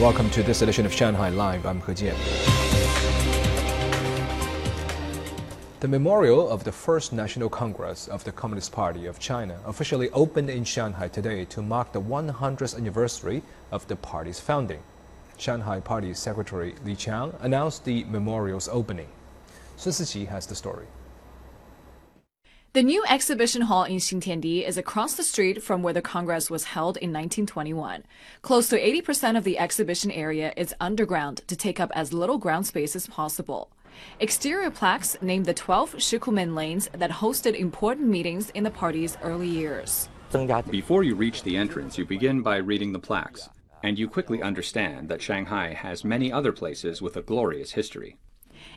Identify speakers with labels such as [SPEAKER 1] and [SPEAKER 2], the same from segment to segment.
[SPEAKER 1] Welcome to this edition of Shanghai Live. I'm He Jian. The memorial of the First National Congress of the Communist Party of China officially opened in Shanghai today to mark the 100th anniversary of the party's founding. Shanghai Party Secretary Li Qiang announced the memorial's opening. Sun Siqi has the story.
[SPEAKER 2] The new exhibition hall in Xintiandi is across the street from where the Congress was held in 1921. Close to 80% of the exhibition area is underground to take up as little ground space as possible. Exterior plaques name the 12 Shikumen lanes that hosted important meetings in the party's early years.
[SPEAKER 3] Before you reach the entrance, you begin by reading the plaques, and you quickly understand that Shanghai has many other places with a glorious history.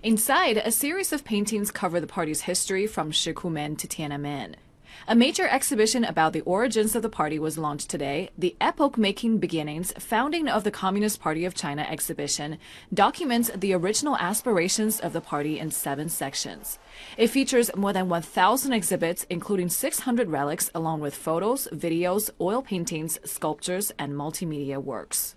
[SPEAKER 2] Inside, a series of paintings cover the party's history from Shikumen to Tiananmen. A major exhibition about the origins of the party was launched today. The Epoch Making Beginnings Founding of the Communist Party of China exhibition documents the original aspirations of the party in seven sections. It features more than 1,000 exhibits, including 600 relics, along with photos, videos, oil paintings, sculptures, and multimedia works.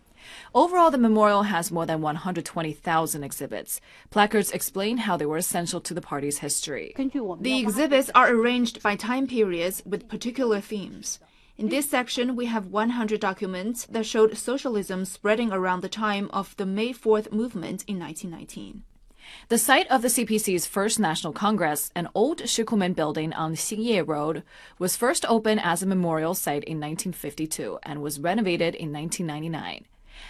[SPEAKER 2] Overall, the memorial has more than 120,000 exhibits. Placards explain how they were essential to the party's history.
[SPEAKER 4] The exhibits are arranged by time periods with particular themes. In this section, we have 100 documents that showed socialism spreading around the time of the May 4th movement in 1919.
[SPEAKER 2] The site of the CPC's first National Congress, an old Shikumen building on Xingye Road, was first opened as a memorial site in 1952 and was renovated in 1999.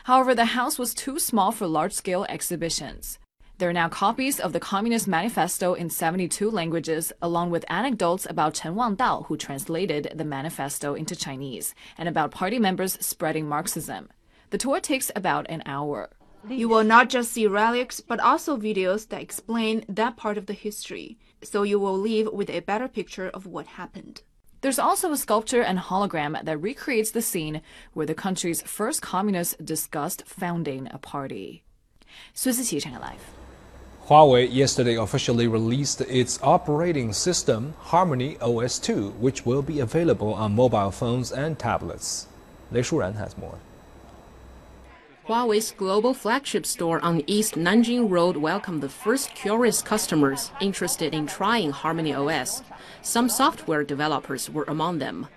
[SPEAKER 2] However, the house was too small for large scale exhibitions. There are now copies of the Communist Manifesto in 72 languages, along with anecdotes about Chen Wangdao, who translated the manifesto into Chinese, and about party members spreading Marxism. The tour takes about an hour.
[SPEAKER 4] You will not just see relics, but also videos that explain that part of the history, so you will leave with a better picture of what happened.
[SPEAKER 2] There's also a sculpture and hologram that recreates the scene where the country's first communists discussed founding a party. Live.
[SPEAKER 1] Huawei yesterday officially released its operating system Harmony OS 2, which will be available on mobile phones and tablets. Lei Shuran has more.
[SPEAKER 5] Huawei's global flagship store on East Nanjing Road welcomed the first curious customers interested in trying Harmony OS. Some software developers were among them.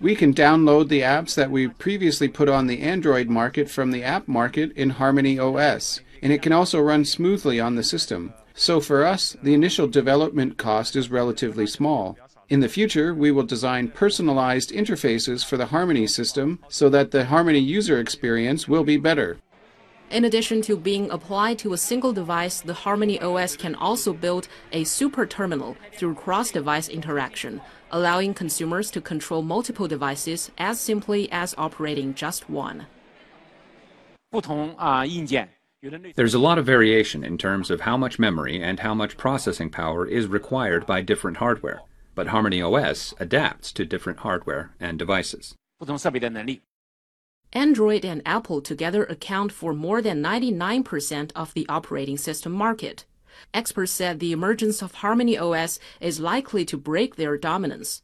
[SPEAKER 6] We can download the apps that we previously put on the Android market from the app market in Harmony OS, and it can also run smoothly on the system. So for us, the initial development cost is relatively small. In the future, we will design personalized interfaces for the Harmony system so that the Harmony user experience will be better.
[SPEAKER 5] In addition to being applied to a single device, the Harmony OS can also build a super terminal through cross device interaction, allowing consumers to control multiple devices as simply as operating just one.
[SPEAKER 3] There's a lot of variation in terms of how much memory and how much processing power is required by different hardware but Harmony OS adapts to different hardware and devices.
[SPEAKER 5] Android and Apple together account for more than 99% of the operating system market. Experts said the emergence of Harmony OS is likely to break their dominance.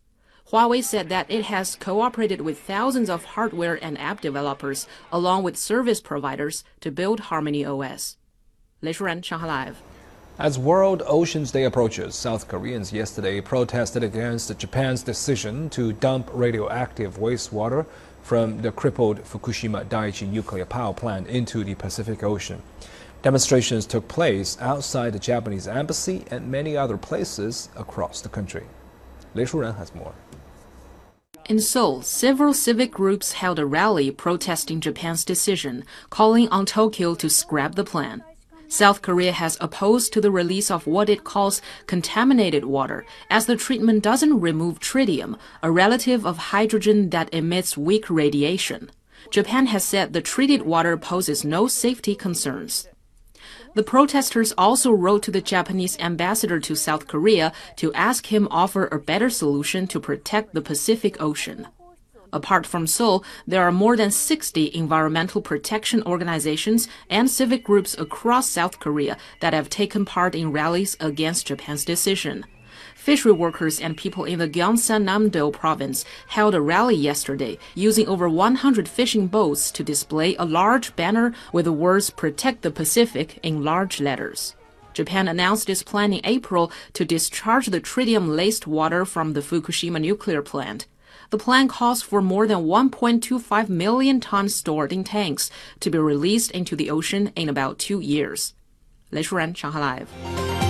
[SPEAKER 5] Huawei said that it has cooperated with thousands of hardware and app developers along with service providers to build Harmony OS. Lei Shuran, Shanghai Live.
[SPEAKER 1] As World Oceans Day approaches, South Koreans yesterday protested against Japan's decision to dump radioactive wastewater from the crippled Fukushima Daiichi nuclear power plant into the Pacific Ocean. Demonstrations took place outside the Japanese embassy and many other places across the country. Lei Shuran has more.
[SPEAKER 5] In Seoul, several civic groups held a rally protesting Japan's decision, calling on Tokyo to scrap the plan. South Korea has opposed to the release of what it calls contaminated water, as the treatment doesn't remove tritium, a relative of hydrogen that emits weak radiation. Japan has said the treated water poses no safety concerns. The protesters also wrote to the Japanese ambassador to South Korea to ask him offer a better solution to protect the Pacific Ocean. Apart from Seoul, there are more than 60 environmental protection organizations and civic groups across South Korea that have taken part in rallies against Japan's decision. Fishery workers and people in the Gyeongsang Namdo province held a rally yesterday using over 100 fishing boats to display a large banner with the words Protect the Pacific in large letters. Japan announced its plan in April to discharge the tritium laced water from the Fukushima nuclear plant. The plan calls for more than 1.25 million tons stored in tanks to be released into the ocean in about two years. 雷舒然，上海 Live。